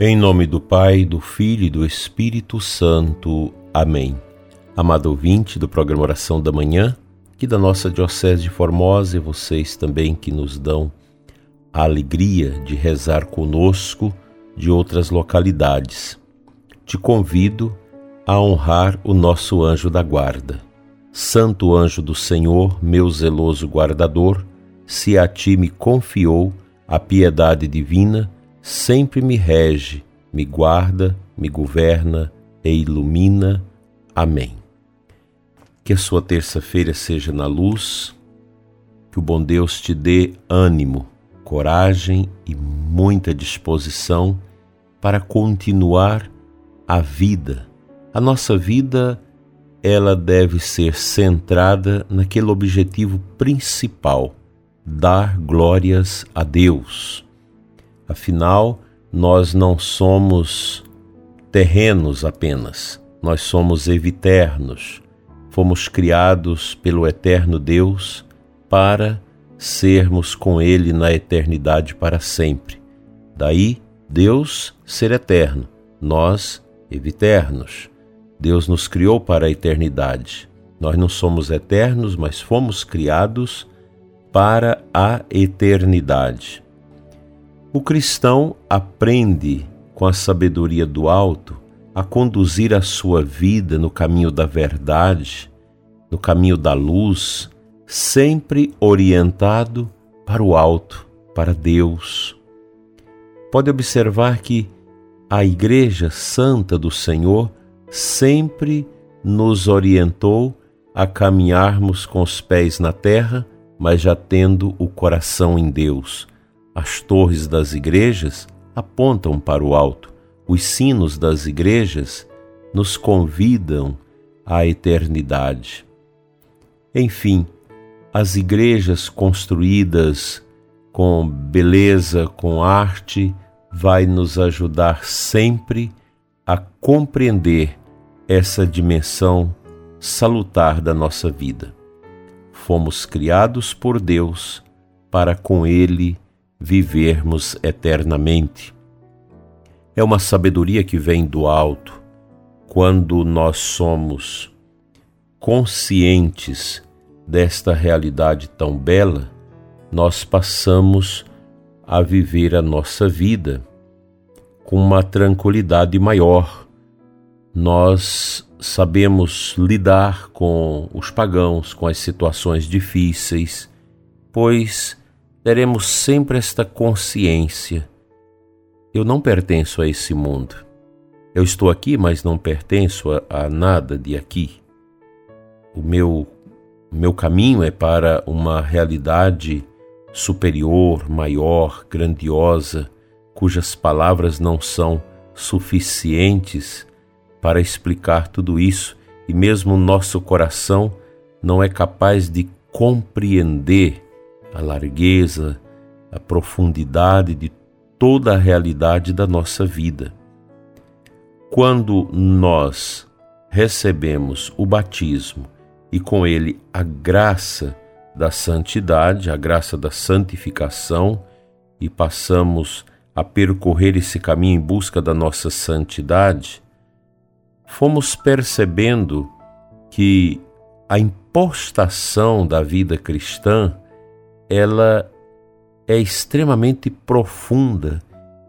Em nome do Pai, do Filho e do Espírito Santo. Amém. Amado ouvinte do programa Oração da Manhã, que da nossa Diocese de Formosa e vocês também que nos dão a alegria de rezar conosco de outras localidades. Te convido a honrar o nosso anjo da guarda. Santo anjo do Senhor, meu zeloso guardador, se a ti me confiou a piedade divina, sempre me rege, me guarda, me governa e ilumina. Amém. Que a sua terça-feira seja na luz, que o bom Deus te dê ânimo, coragem e muita disposição para continuar a vida. A nossa vida ela deve ser centrada naquele objetivo principal, dar glórias a Deus. Afinal, nós não somos terrenos apenas, nós somos eviternos. Fomos criados pelo eterno Deus para sermos com Ele na eternidade para sempre. Daí, Deus ser eterno, nós eviternos. Deus nos criou para a eternidade. Nós não somos eternos, mas fomos criados para a eternidade. O cristão aprende, com a sabedoria do alto, a conduzir a sua vida no caminho da verdade, no caminho da luz, sempre orientado para o alto, para Deus. Pode observar que a Igreja Santa do Senhor sempre nos orientou a caminharmos com os pés na terra, mas já tendo o coração em Deus as torres das igrejas apontam para o alto. Os sinos das igrejas nos convidam à eternidade. Enfim, as igrejas construídas com beleza, com arte, vai nos ajudar sempre a compreender essa dimensão salutar da nossa vida. Fomos criados por Deus para com Ele vivermos eternamente. É uma sabedoria que vem do alto quando nós somos conscientes desta realidade tão bela, nós passamos a viver a nossa vida com uma tranquilidade maior. Nós sabemos lidar com os pagãos, com as situações difíceis, pois teremos sempre esta consciência: eu não pertenço a esse mundo. Eu estou aqui, mas não pertenço a, a nada de aqui. O meu, meu caminho é para uma realidade superior, maior, grandiosa, cujas palavras não são suficientes para explicar tudo isso e mesmo nosso coração não é capaz de compreender a largueza, a profundidade de toda a realidade da nossa vida. Quando nós recebemos o batismo e com ele a graça da santidade, a graça da santificação, e passamos a percorrer esse caminho em busca da nossa santidade, fomos percebendo que a impostação da vida cristã ela é extremamente profunda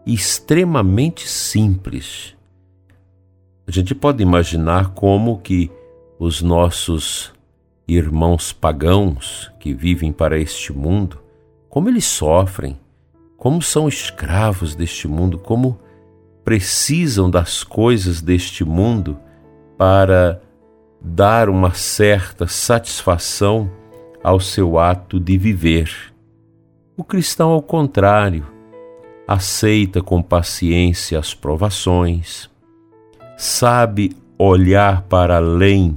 extremamente simples. A gente pode imaginar como que os nossos irmãos pagãos que vivem para este mundo, como eles sofrem, como são escravos deste mundo, como precisam das coisas deste mundo para dar uma certa satisfação ao seu ato de viver. O cristão, ao contrário, aceita com paciência as provações, sabe olhar para além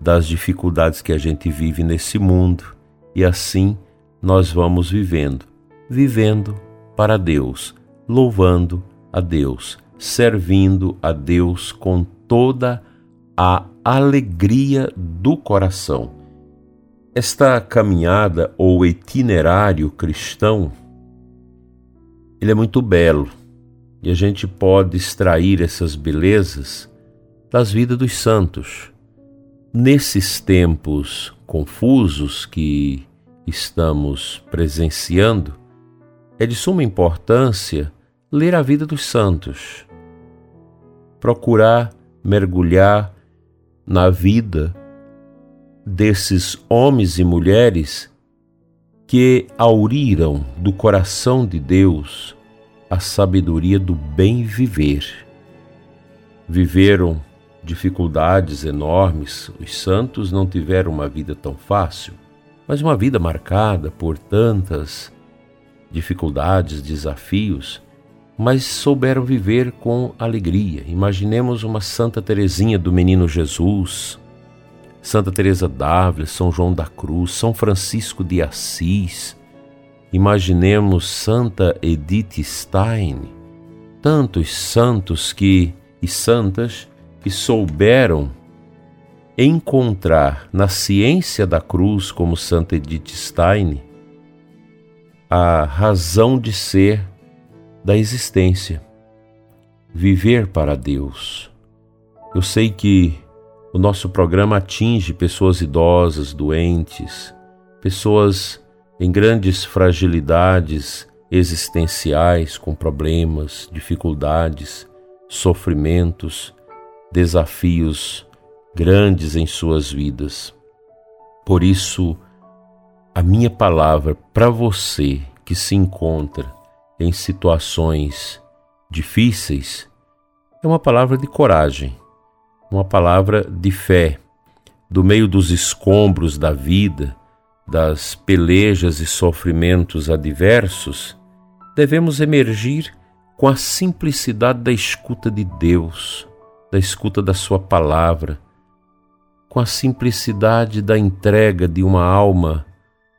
das dificuldades que a gente vive nesse mundo e assim nós vamos vivendo, vivendo para Deus, louvando a Deus, servindo a Deus com toda a alegria do coração esta caminhada ou itinerário cristão, ele é muito belo. E a gente pode extrair essas belezas das vidas dos santos. Nesses tempos confusos que estamos presenciando, é de suma importância ler a vida dos santos, procurar mergulhar na vida desses homens e mulheres que auriram do coração de Deus a sabedoria do bem viver. Viveram dificuldades enormes, os santos não tiveram uma vida tão fácil, mas uma vida marcada por tantas dificuldades, desafios, mas souberam viver com alegria. Imaginemos uma Santa Teresinha do Menino Jesus, Santa Teresa d'Ávila, São João da Cruz, São Francisco de Assis. Imaginemos Santa Edith Stein, tantos santos que e santas que souberam encontrar na ciência da cruz, como Santa Edith Stein, a razão de ser da existência, viver para Deus. Eu sei que o nosso programa atinge pessoas idosas, doentes, pessoas em grandes fragilidades existenciais, com problemas, dificuldades, sofrimentos, desafios grandes em suas vidas. Por isso, a minha palavra para você que se encontra em situações difíceis é uma palavra de coragem uma palavra de fé. Do meio dos escombros da vida, das pelejas e sofrimentos adversos, devemos emergir com a simplicidade da escuta de Deus, da escuta da Sua palavra, com a simplicidade da entrega de uma alma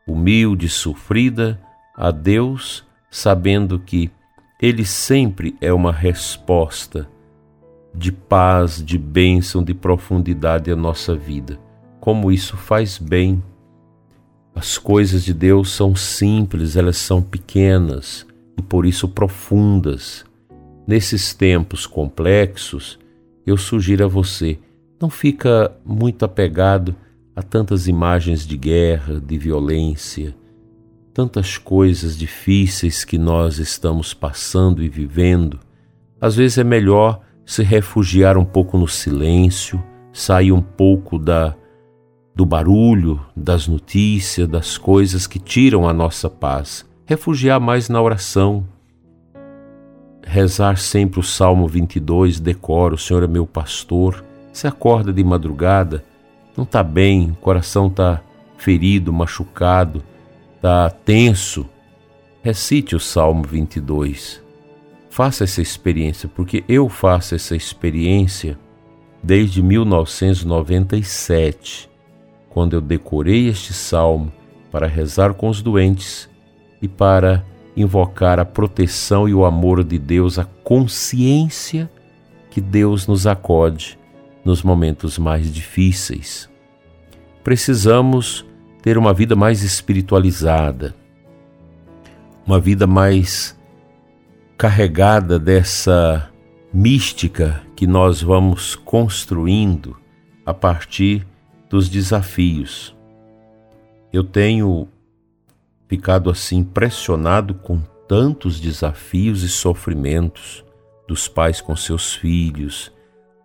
humilde e sofrida a Deus, sabendo que Ele sempre é uma resposta de paz, de bênção, de profundidade à nossa vida. Como isso faz bem. As coisas de Deus são simples, elas são pequenas e por isso profundas. Nesses tempos complexos, eu sugiro a você, não fica muito apegado a tantas imagens de guerra, de violência, tantas coisas difíceis que nós estamos passando e vivendo. Às vezes é melhor se refugiar um pouco no silêncio, sair um pouco da do barulho, das notícias, das coisas que tiram a nossa paz, refugiar mais na oração, rezar sempre o Salmo 22, decora, o Senhor é meu pastor. Se acorda de madrugada, não está bem, o coração está ferido, machucado, está tenso, recite o Salmo 22. Faça essa experiência, porque eu faço essa experiência desde 1997, quando eu decorei este salmo para rezar com os doentes e para invocar a proteção e o amor de Deus, a consciência que Deus nos acode nos momentos mais difíceis. Precisamos ter uma vida mais espiritualizada, uma vida mais carregada dessa mística que nós vamos construindo a partir dos desafios. Eu tenho ficado assim impressionado com tantos desafios e sofrimentos dos pais com seus filhos,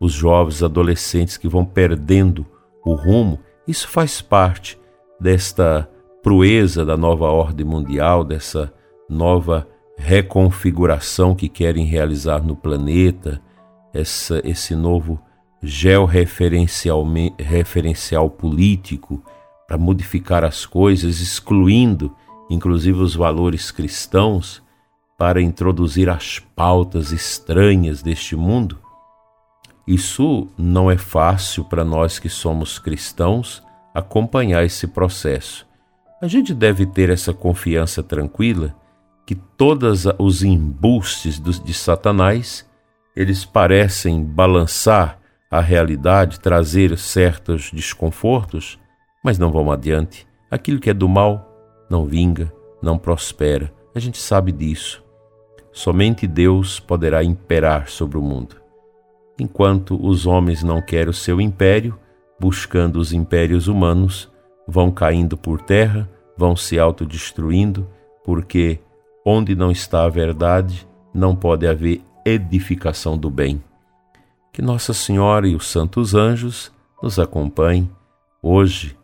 os jovens adolescentes que vão perdendo o rumo. Isso faz parte desta proeza da nova ordem mundial, dessa nova reconfiguração que querem realizar no planeta, essa, esse novo georreferencial referencial político para modificar as coisas, excluindo inclusive os valores cristãos para introduzir as pautas estranhas deste mundo. Isso não é fácil para nós que somos cristãos acompanhar esse processo. A gente deve ter essa confiança tranquila que todos os embustes de Satanás, eles parecem balançar a realidade, trazer certos desconfortos, mas não vão adiante. Aquilo que é do mal não vinga, não prospera. A gente sabe disso. somente Deus poderá imperar sobre o mundo. Enquanto os homens não querem o seu império, buscando os impérios humanos, vão caindo por terra, vão se autodestruindo, porque onde não está a verdade, não pode haver edificação do bem. Que Nossa Senhora e os santos anjos nos acompanhem hoje,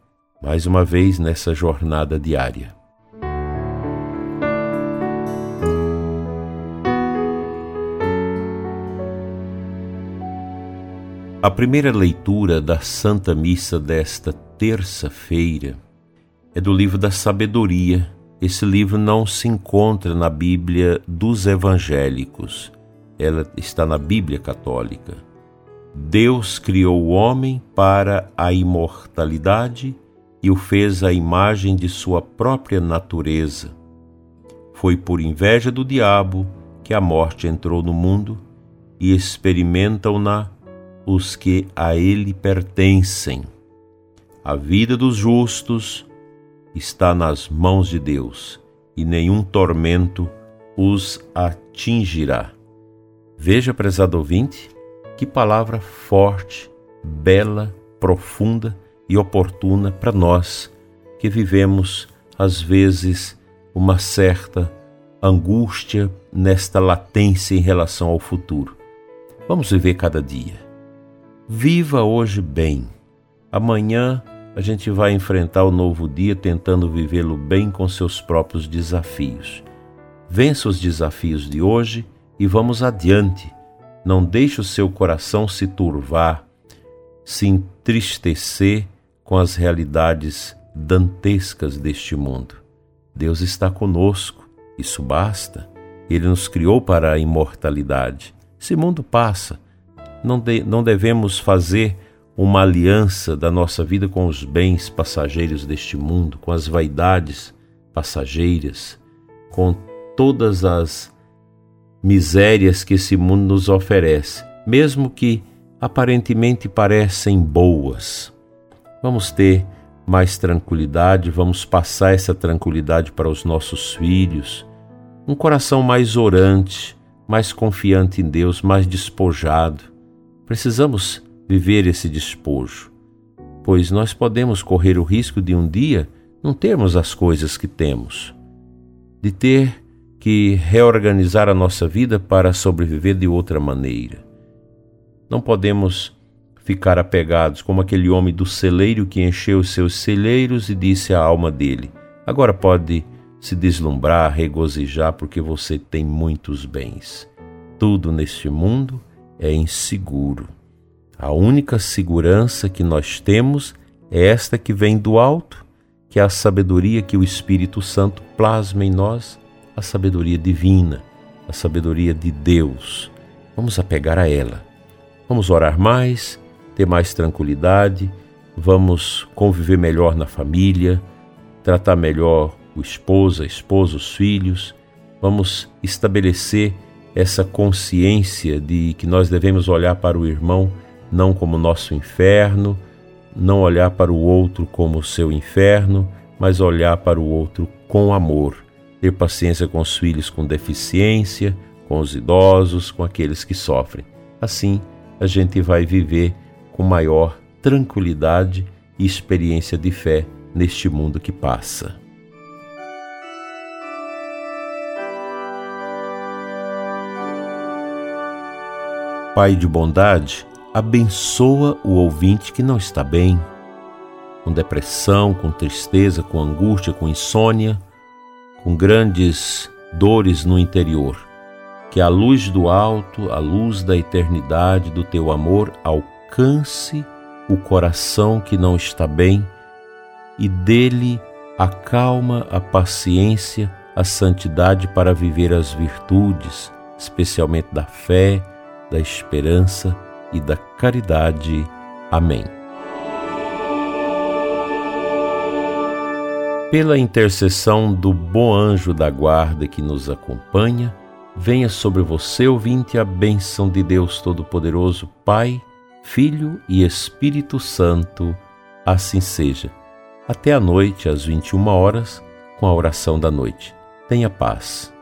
mais uma vez nessa jornada diária. A primeira leitura da Santa Missa desta terça-feira é do livro da Sabedoria. Esse livro não se encontra na Bíblia dos evangélicos, ela está na Bíblia católica. Deus criou o homem para a imortalidade e o fez à imagem de sua própria natureza. Foi por inveja do diabo que a morte entrou no mundo e experimentam-na os que a ele pertencem. A vida dos justos está nas mãos de Deus e nenhum tormento os atingirá. Veja, prezado ouvinte, que palavra forte, bela, profunda e oportuna para nós que vivemos, às vezes, uma certa angústia nesta latência em relação ao futuro. Vamos viver cada dia Viva hoje bem. Amanhã a gente vai enfrentar o novo dia tentando vivê-lo bem com seus próprios desafios. Vença os desafios de hoje e vamos adiante. Não deixe o seu coração se turvar, se entristecer com as realidades dantescas deste mundo. Deus está conosco, isso basta. Ele nos criou para a imortalidade. Esse mundo passa não, de, não devemos fazer uma aliança da nossa vida com os bens passageiros deste mundo, com as vaidades passageiras, com todas as misérias que esse mundo nos oferece, mesmo que aparentemente parecem boas. Vamos ter mais tranquilidade, vamos passar essa tranquilidade para os nossos filhos, um coração mais orante, mais confiante em Deus, mais despojado, Precisamos viver esse despojo, pois nós podemos correr o risco de um dia não termos as coisas que temos, de ter que reorganizar a nossa vida para sobreviver de outra maneira. Não podemos ficar apegados como aquele homem do celeiro que encheu os seus celeiros e disse à alma dele: Agora pode se deslumbrar, regozijar, porque você tem muitos bens. Tudo neste mundo é inseguro. A única segurança que nós temos é esta que vem do alto, que é a sabedoria que o Espírito Santo plasma em nós, a sabedoria divina, a sabedoria de Deus. Vamos apegar a ela. Vamos orar mais, ter mais tranquilidade, vamos conviver melhor na família, tratar melhor o esposo, a esposa, os filhos, vamos estabelecer essa consciência de que nós devemos olhar para o irmão não como nosso inferno, não olhar para o outro como seu inferno, mas olhar para o outro com amor, ter paciência com os filhos com deficiência, com os idosos, com aqueles que sofrem. Assim, a gente vai viver com maior tranquilidade e experiência de fé neste mundo que passa. Pai de bondade, abençoa o ouvinte que não está bem, com depressão, com tristeza, com angústia, com insônia, com grandes dores no interior. Que a luz do alto, a luz da eternidade do teu amor alcance o coração que não está bem e dele a calma, a paciência, a santidade para viver as virtudes, especialmente da fé, da esperança e da caridade. Amém. Pela intercessão do bom anjo da guarda que nos acompanha, venha sobre você, ouvinte, a bênção de Deus Todo-Poderoso, Pai, Filho e Espírito Santo. Assim seja. Até a noite, às 21 horas, com a oração da noite. Tenha paz.